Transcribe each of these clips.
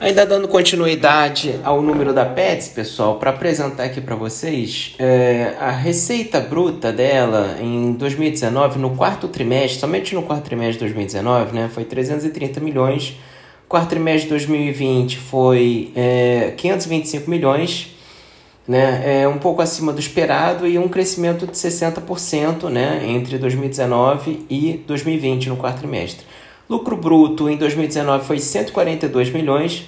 Ainda dando continuidade ao número da Pets, pessoal, para apresentar aqui para vocês, é, a receita bruta dela em 2019, no quarto trimestre, somente no quarto trimestre de 2019, né, foi 330 milhões. Quarto trimestre de 2020 foi é, 525 milhões, né, é um pouco acima do esperado e um crescimento de 60% né, entre 2019 e 2020 no quarto trimestre. Lucro bruto em 2019 foi 142 milhões.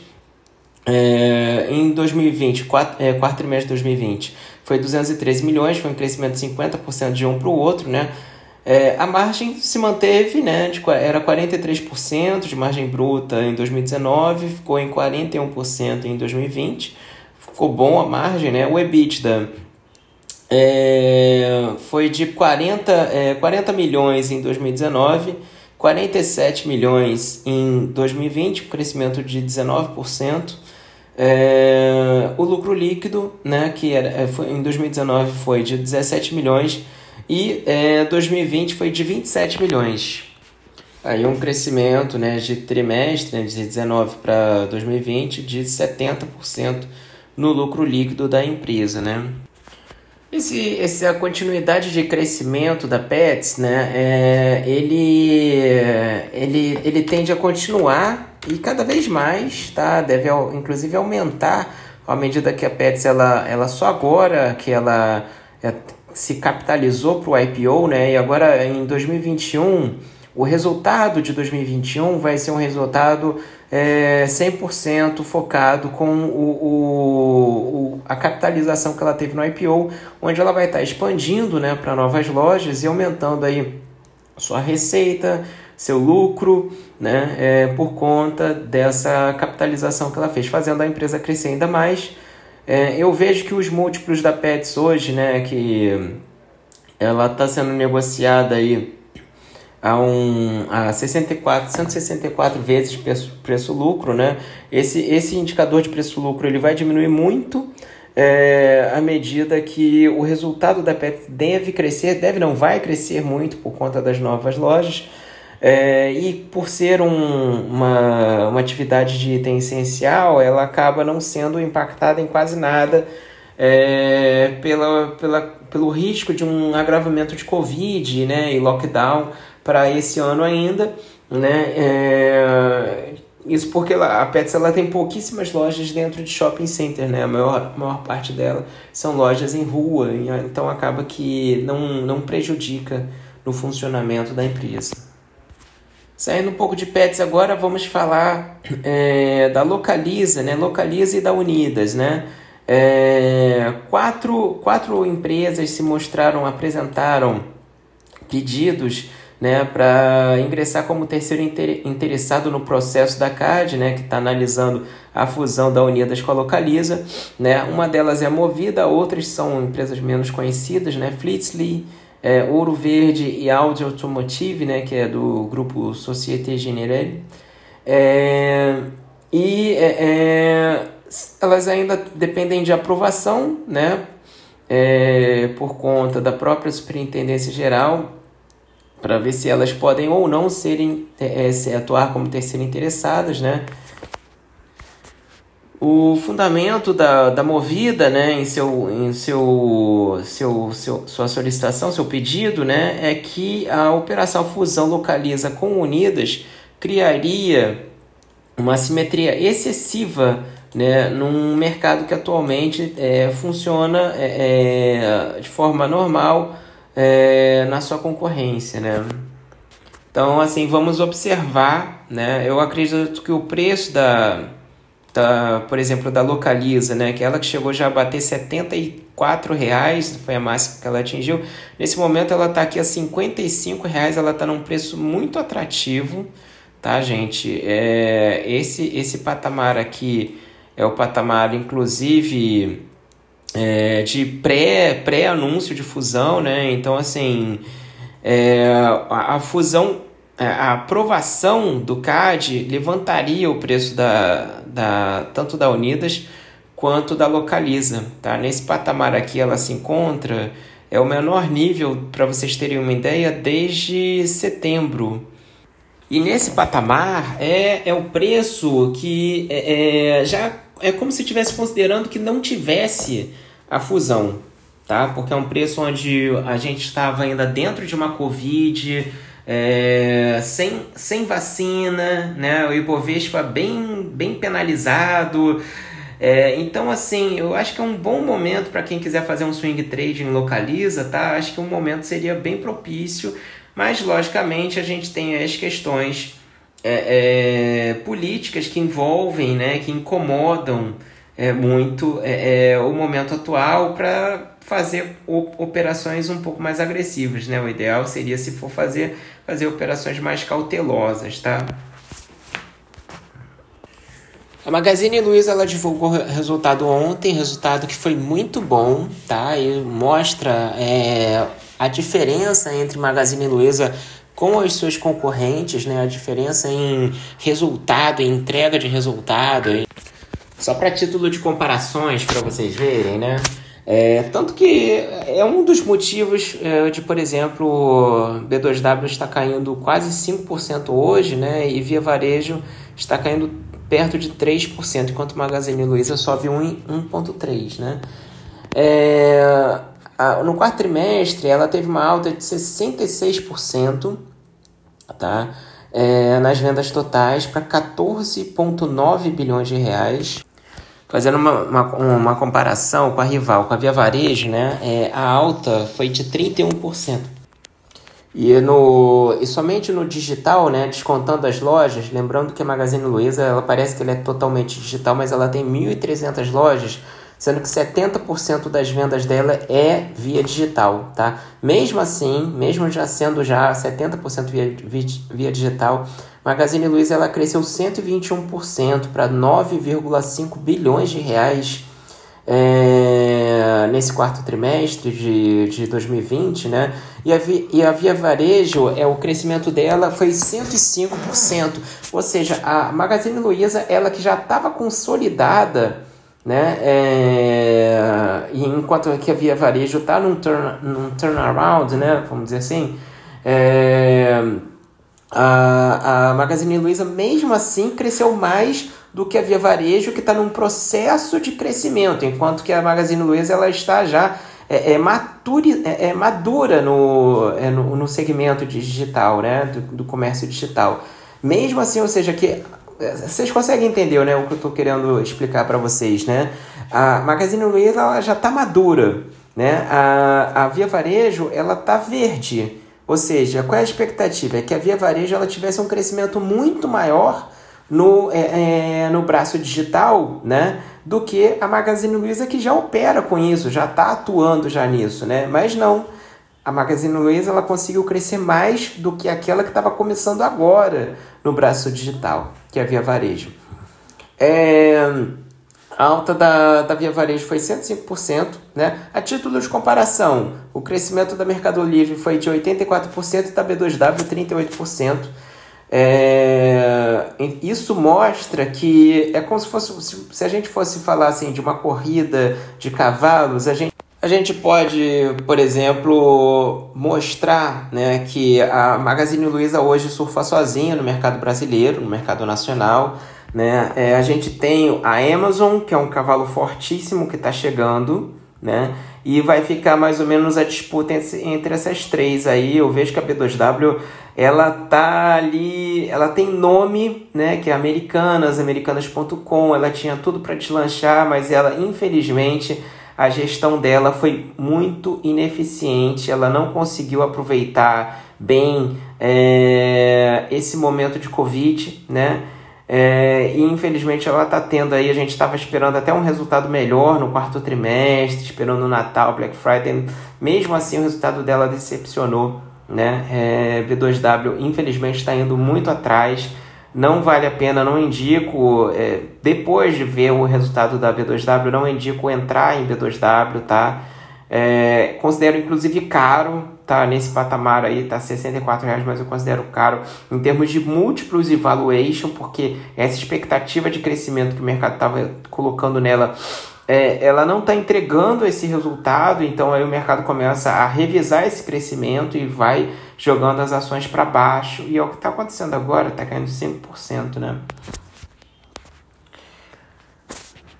É, em 2020, quatro, é, quarto trimestre de 2020, foi 213 milhões, foi um crescimento de 50% de um para o outro, né? É, a margem se manteve, né? De, era 43% de margem bruta em 2019, ficou em 41% em 2020. Ficou bom a margem, né? O EBITDA é, foi de 40, é, 40 milhões em 2019 47 milhões em 2020, um crescimento de 19%. É, o lucro líquido, né, que era, é, foi, em 2019 foi de 17 milhões e é, 2020 foi de 27 milhões. Aí um crescimento né, de trimestre, né, de 19 para 2020, de 70% no lucro líquido da empresa. Né? Esse, essa continuidade de crescimento da Pets, né, é, ele, ele, ele tende a continuar e cada vez mais, tá? Deve inclusive aumentar à medida que a Pets ela, ela só agora que ela é, se capitalizou para o IPO, né? E agora em 2021 o resultado de 2021 vai ser um resultado é, 100% focado com o, o, a capitalização que ela teve no IPO, onde ela vai estar expandindo né, para novas lojas e aumentando aí sua receita, seu lucro, né, é, por conta dessa capitalização que ela fez, fazendo a empresa crescer ainda mais. É, eu vejo que os múltiplos da Pets hoje, né, que ela está sendo negociada aí a, um, a 64, 164 vezes preço-lucro, né? Esse, esse indicador de preço-lucro ele vai diminuir muito é, à medida que o resultado da PET deve crescer, deve não vai crescer muito por conta das novas lojas. É, e por ser um, uma, uma atividade de item essencial, ela acaba não sendo impactada em quase nada é, pela, pela, pelo risco de um agravamento de Covid né, e lockdown para esse ano ainda, né? É, isso porque a Pets ela tem pouquíssimas lojas dentro de shopping center, né? A maior, maior parte dela são lojas em rua, então acaba que não, não prejudica no funcionamento da empresa. Saindo um pouco de Pets agora, vamos falar é, da Localiza, né? Localiza e da Unidas, né? É, quatro, quatro empresas se mostraram, apresentaram pedidos né, para ingressar como terceiro interessado no processo da CAD, né, que está analisando a fusão da Unidas com a Localiza. Né? Uma delas é Movida, outras são empresas menos conhecidas, né, Flitzly, é, Ouro Verde e Audi Automotive, né, que é do grupo Société Générale. É, e é, é elas ainda dependem de aprovação, né, é, por conta da própria Superintendência Geral para ver se elas podem ou não serem é, se atuar como terceiro interessadas, né? O fundamento da, da movida, né, em, seu, em seu, seu, seu, sua solicitação, seu pedido, né, é que a operação fusão localiza com Unidas criaria uma simetria excessiva né, num mercado que atualmente é, funciona é, é de forma normal é, na sua concorrência, né? Então, assim, vamos observar, né? Eu acredito que o preço da, da por exemplo, da Localiza, né? Que ela que chegou já a bater 74 reais, foi a máxima que ela atingiu. Nesse momento ela está aqui a 55 reais, ela está num preço muito atrativo, tá, gente? É, esse, esse patamar aqui é o patamar, inclusive é, de pré, pré-anúncio de fusão, né? Então, assim, é, a, a, fusão, é, a aprovação do CAD levantaria o preço da, da, tanto da Unidas quanto da Localiza, tá? Nesse patamar aqui ela se encontra, é o menor nível, para vocês terem uma ideia, desde setembro. E nesse patamar é, é o preço que é, é já é como se estivesse considerando que não tivesse a fusão, tá? Porque é um preço onde a gente estava ainda dentro de uma Covid, é, sem, sem vacina, né? O Ibovespa bem, bem penalizado. É, então, assim, eu acho que é um bom momento para quem quiser fazer um swing trading localiza, tá? Acho que um momento seria bem propício, mas logicamente a gente tem as questões é, é, políticas que envolvem, né, que incomodam é, muito é, é o momento atual para fazer operações um pouco mais agressivas, né? O ideal seria, se for fazer, fazer operações mais cautelosas, tá? A Magazine Luiza ela divulgou resultado ontem, resultado que foi muito bom, tá? E mostra é, a diferença entre Magazine Luiza com as suas concorrentes, né? A diferença em resultado, em entrega de resultado. Só para título de comparações para vocês verem, né? É, tanto que é um dos motivos é, de, por exemplo, B2W está caindo quase 5% hoje, né? E Via Varejo está caindo perto de 3%, enquanto Magazine Luiza sobe 1,3%, né? É, a, no quarto trimestre, ela teve uma alta de 66%, tá? É, nas vendas totais para 14,9 bilhões de reais. Fazendo uma, uma, uma, comparação com a rival, com a Via Varejo, né? É, a alta foi de 31%. E, no, e somente no digital, né, descontando as lojas, lembrando que a Magazine Luiza, ela parece que ela é totalmente digital, mas ela tem 1.300 lojas, sendo que 70% das vendas dela é via digital, tá? Mesmo assim, mesmo já sendo já 70% via, via, via digital, Magazine Luiza ela cresceu 121% para 9,5 bilhões de reais é, nesse quarto trimestre de, de 2020, né? E a, e a Via Varejo, é, o crescimento dela foi 105%. Ou seja, a Magazine Luiza, ela que já estava consolidada, né? É, enquanto que a Via Varejo está num, turn, num turnaround, né? Vamos dizer assim, é, a, a Magazine Luiza, mesmo assim, cresceu mais do que a Via Varejo, que está num processo de crescimento, enquanto que a Magazine Luiza ela está já é, é, maturi, é, é madura no, é, no, no, segmento digital, né? Do, do, comércio digital. Mesmo assim, ou seja, que vocês conseguem entender né, o que eu estou querendo explicar para vocês, né? A Magazine Luiza ela já está madura, né? A, a Via Varejo ela está verde. Ou seja, qual é a expectativa? É que a Via Varejo ela tivesse um crescimento muito maior no, é, é, no braço digital, né? Do que a Magazine Luiza que já opera com isso, já está atuando já nisso, né? Mas não, a Magazine Luiza ela conseguiu crescer mais do que aquela que estava começando agora no braço digital, que é a Via Varejo. É, a alta da, da Via Varejo foi 105%. Né? A título de comparação, o crescimento da Mercado Livre foi de 84% e da B2W 38%. É, isso mostra que é como se fosse se a gente fosse falar assim de uma corrida de cavalos, a gente, a gente pode, por exemplo, mostrar né, que a Magazine Luiza hoje surfa sozinha no mercado brasileiro, no mercado nacional. Né? É, a gente tem a Amazon, que é um cavalo fortíssimo que está chegando, né? E vai ficar mais ou menos a disputa entre essas três aí. Eu vejo que a B2W ela tá ali, ela tem nome, né, que é Americanas, americanas.com, ela tinha tudo para deslanchar, mas ela infelizmente a gestão dela foi muito ineficiente, ela não conseguiu aproveitar bem é, esse momento de Covid, né? É, e infelizmente ela está tendo aí, a gente estava esperando até um resultado melhor no quarto trimestre, esperando o Natal, Black Friday. Mesmo assim, o resultado dela decepcionou. Né? É, B2W infelizmente está indo muito atrás. Não vale a pena, não indico, é, depois de ver o resultado da B2W, não indico entrar em B2W, tá? É, considero inclusive caro, tá nesse patamar aí, tá 64 reais, mas eu considero caro em termos de múltiplos e valuation, porque essa expectativa de crescimento que o mercado estava colocando nela, é, ela não está entregando esse resultado, então aí o mercado começa a revisar esse crescimento e vai jogando as ações para baixo. E é o que está acontecendo agora, está caindo 5%, né?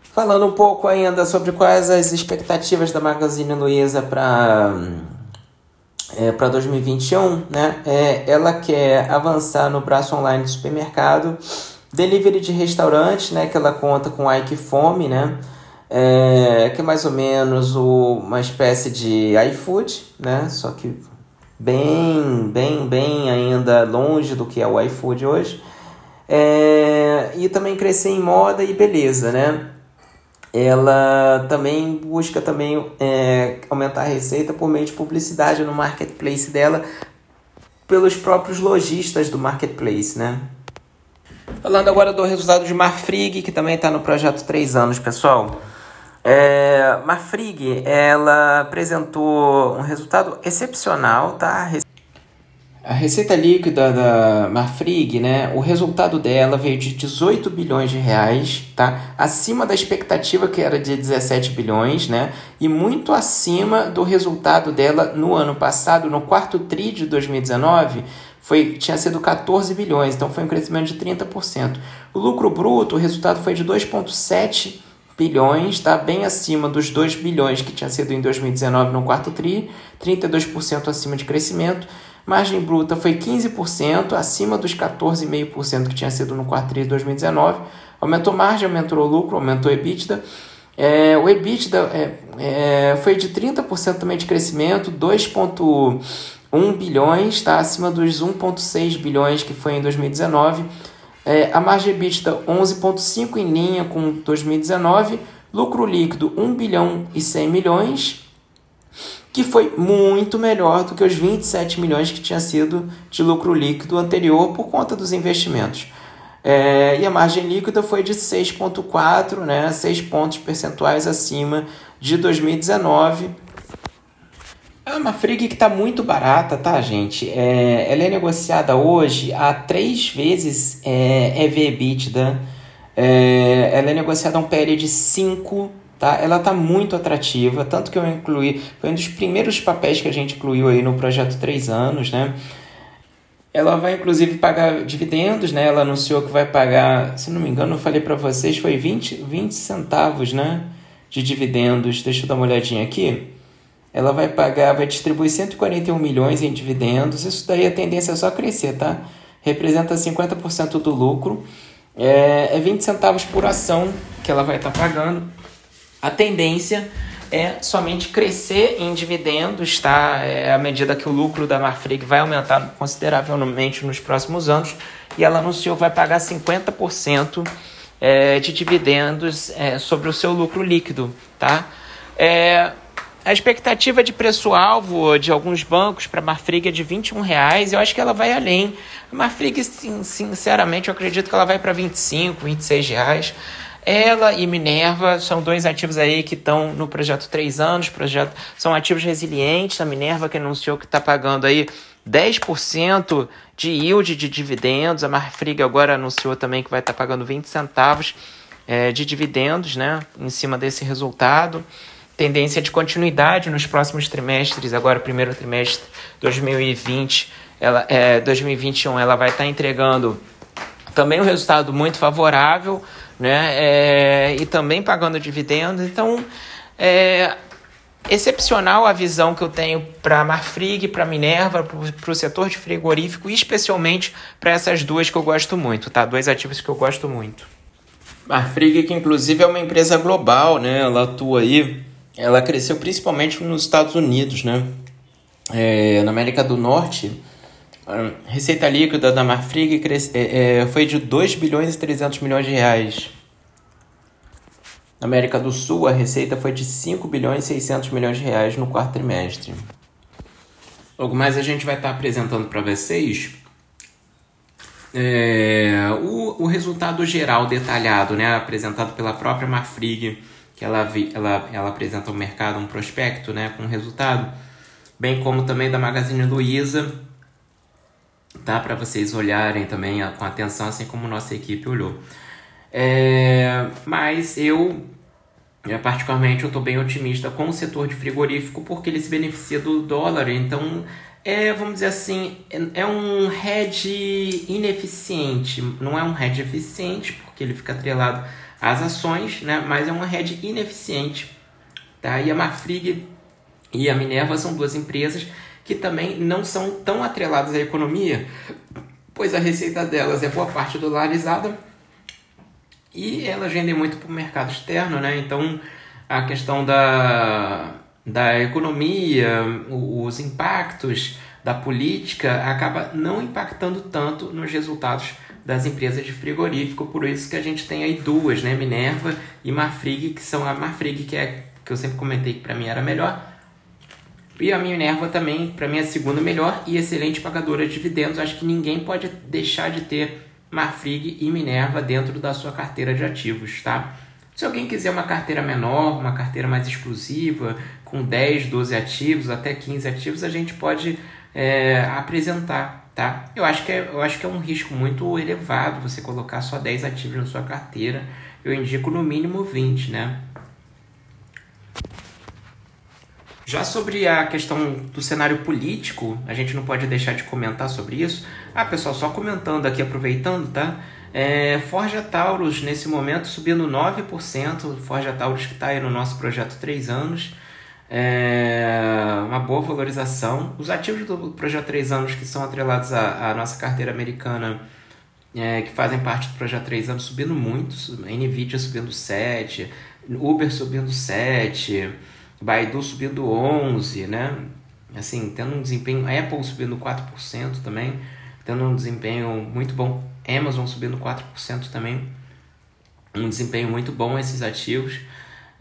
Falando um pouco ainda sobre quais as expectativas da Magazine Luiza para é, para 2021, né? É, ela quer avançar no braço online do supermercado, delivery de restaurantes, né? Que ela conta com Ike Fome, né? É, que é mais ou menos o, uma espécie de iFood, né? Só que bem, bem, bem ainda longe do que é o iFood hoje. É, e também crescer em moda e beleza, né? ela também busca também é, aumentar a receita por meio de publicidade no marketplace dela pelos próprios lojistas do marketplace, né? Falando agora do resultado de Marfrig, que também está no projeto 3 anos, pessoal. É, Marfrig, ela apresentou um resultado excepcional, tá? A receita líquida da Marfrig, né, o resultado dela veio de 18 bilhões de reais, tá? Acima da expectativa que era de 17 bilhões, né? E muito acima do resultado dela no ano passado, no quarto tri de 2019, foi, tinha sido 14 bilhões, então foi um crescimento de 30%. O lucro bruto, o resultado foi de 2,7 bilhões, tá bem acima dos 2 bilhões que tinha sido em 2019 no quarto tri, 32% acima de crescimento. Margem bruta foi 15%, acima dos 14,5% que tinha sido no quarto tri de 2019. Aumentou margem, aumentou lucro, aumentou EBITDA. É, o EBITDA é, é, foi de 30% também de crescimento, 2,1 bilhões, está acima dos 1,6 bilhões que foi em 2019. É, a margem EBITDA 11,5 em linha com 2019. Lucro líquido 1 bilhão e 100 milhões, que foi muito melhor do que os 27 milhões que tinha sido de lucro líquido anterior por conta dos investimentos. É, e a margem líquida foi de 6,4, né, 6 pontos percentuais acima de 2019. É uma frig que está muito barata, tá, gente? É, ela é negociada hoje a 3 vezes é, EV/EBITDA. É, ela é negociada a um PL de 5 tá? Ela está muito atrativa, tanto que eu incluí, foi um dos primeiros papéis que a gente incluiu aí no projeto 3 anos, né? Ela vai inclusive pagar dividendos, né? Ela anunciou que vai pagar, se não me engano, eu falei para vocês, foi 20, 20 centavos, né? De dividendos. Deixa eu dar uma olhadinha aqui. Ela vai pagar, vai distribuir 141 milhões em dividendos. Isso daí a tendência é só crescer, tá? Representa 50% do lucro. É, é 20 centavos por ação que ela vai estar tá pagando a tendência é somente crescer em dividendos, tá? É, à medida que o lucro da Marfrig vai aumentar consideravelmente nos próximos anos, e ela anunciou que vai pagar 50% é, de dividendos é, sobre o seu lucro líquido, tá? É, a expectativa de preço-alvo de alguns bancos para a Marfrig é de R$ 21,00. Eu acho que ela vai além. A Marfrig, sinceramente, eu acredito que ela vai para R$ 25, R$ 26,00. Ela e Minerva são dois ativos aí que estão no projeto três anos. Projeto, são ativos resilientes. A Minerva que anunciou que está pagando aí 10% de yield de dividendos. A Marfrig agora anunciou também que vai estar tá pagando 20 centavos é, de dividendos né, em cima desse resultado. Tendência de continuidade nos próximos trimestres. Agora, primeiro trimestre 2020, ela, é, 2021, ela vai estar tá entregando também um resultado muito favorável né? É, e também pagando dividendos. Então, é excepcional a visão que eu tenho para a Marfrig, para a Minerva, para o setor de frigorífico e especialmente para essas duas que eu gosto muito, tá? Dois ativos que eu gosto muito. Marfrig, que inclusive é uma empresa global, né? Ela atua aí, ela cresceu principalmente nos Estados Unidos, né? É, na América do Norte, a receita líquida da Marfrig cresce, é, é, foi de 2 bilhões e 300 milhões de reais. Na América do Sul, a receita foi de 5 bilhões e 600 milhões de reais no quarto trimestre. Logo mais a gente vai estar apresentando para vocês é, o, o resultado geral detalhado, né, apresentado pela própria Marfrig, que ela, ela, ela apresenta ao mercado um prospecto né, com resultado, bem como também da Magazine Luiza, tá? Para vocês olharem também com atenção, assim como nossa equipe olhou. É, mas eu, particularmente, eu estou bem otimista com o setor de frigorífico porque ele se beneficia do dólar, então é, vamos dizer assim, é, é um hedge ineficiente. Não é um hedge eficiente, porque ele fica atrelado às ações, né? mas é um hedge ineficiente. Tá? E a Marfrig e a Minerva são duas empresas que também não são tão atreladas à economia, pois a receita delas é boa parte dolarizada e elas vendem muito para o mercado externo, né? Então a questão da, da economia, os impactos da política acaba não impactando tanto nos resultados das empresas de frigorífico, por isso que a gente tem aí duas, né, Minerva e Marfrig, que são a Marfrig que é que eu sempre comentei que para mim era melhor, e a Minerva também, para mim, é a segunda melhor e excelente pagadora de dividendos. Acho que ninguém pode deixar de ter Marfrig e Minerva dentro da sua carteira de ativos, tá? Se alguém quiser uma carteira menor, uma carteira mais exclusiva, com 10, 12 ativos, até 15 ativos, a gente pode é, apresentar, tá? Eu acho, que é, eu acho que é um risco muito elevado você colocar só 10 ativos na sua carteira. Eu indico no mínimo 20, né? Já sobre a questão do cenário político, a gente não pode deixar de comentar sobre isso. Ah, pessoal, só comentando aqui, aproveitando, tá? É, Forja Taurus, nesse momento, subindo 9%. Forja Taurus que está aí no nosso projeto 3 anos. É, uma boa valorização. Os ativos do projeto 3 anos que são atrelados à, à nossa carteira americana, é, que fazem parte do projeto 3 anos, subindo muito. Nvidia subindo 7%, Uber subindo 7%. Baidu subindo 11%, né? Assim, tendo um desempenho, Apple subindo 4% também, tendo um desempenho muito bom, Amazon subindo 4% também, um desempenho muito bom esses ativos.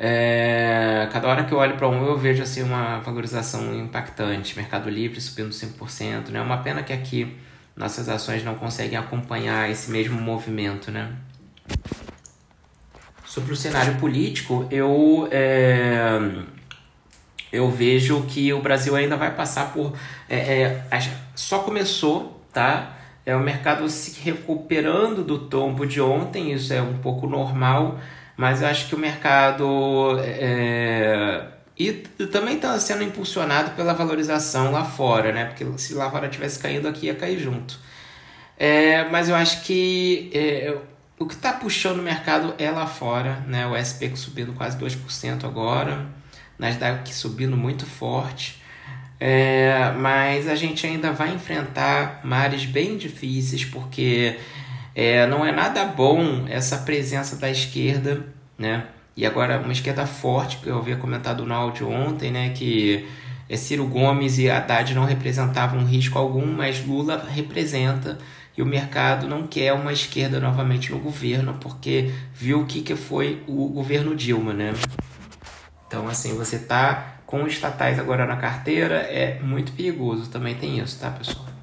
É, cada hora que eu olho para um eu vejo assim uma valorização impactante, Mercado Livre subindo 5%, né? Uma pena que aqui nossas ações não conseguem acompanhar esse mesmo movimento, né? Sobre o cenário político, eu é, eu vejo que o Brasil ainda vai passar por. É, é, só começou, tá? É o mercado se recuperando do tombo de ontem, isso é um pouco normal, mas eu acho que o mercado. É, e também está sendo impulsionado pela valorização lá fora, né? Porque se lá fora tivesse caído aqui, ia cair junto. É, mas eu acho que é, o que está puxando o mercado é lá fora, né? O SP subindo quase 2% agora. Nasdaq subindo muito forte. É, mas a gente ainda vai enfrentar mares bem difíceis porque é, não é nada bom essa presença da esquerda, né? E agora uma esquerda forte, que eu havia comentado no áudio ontem, né? Que é Ciro Gomes e Haddad não representavam risco algum, mas Lula representa. E o mercado não quer uma esquerda novamente no governo, porque viu o que, que foi o governo Dilma, né? Então, assim, você tá com estatais agora na carteira é muito perigoso. Também tem isso, tá, pessoal?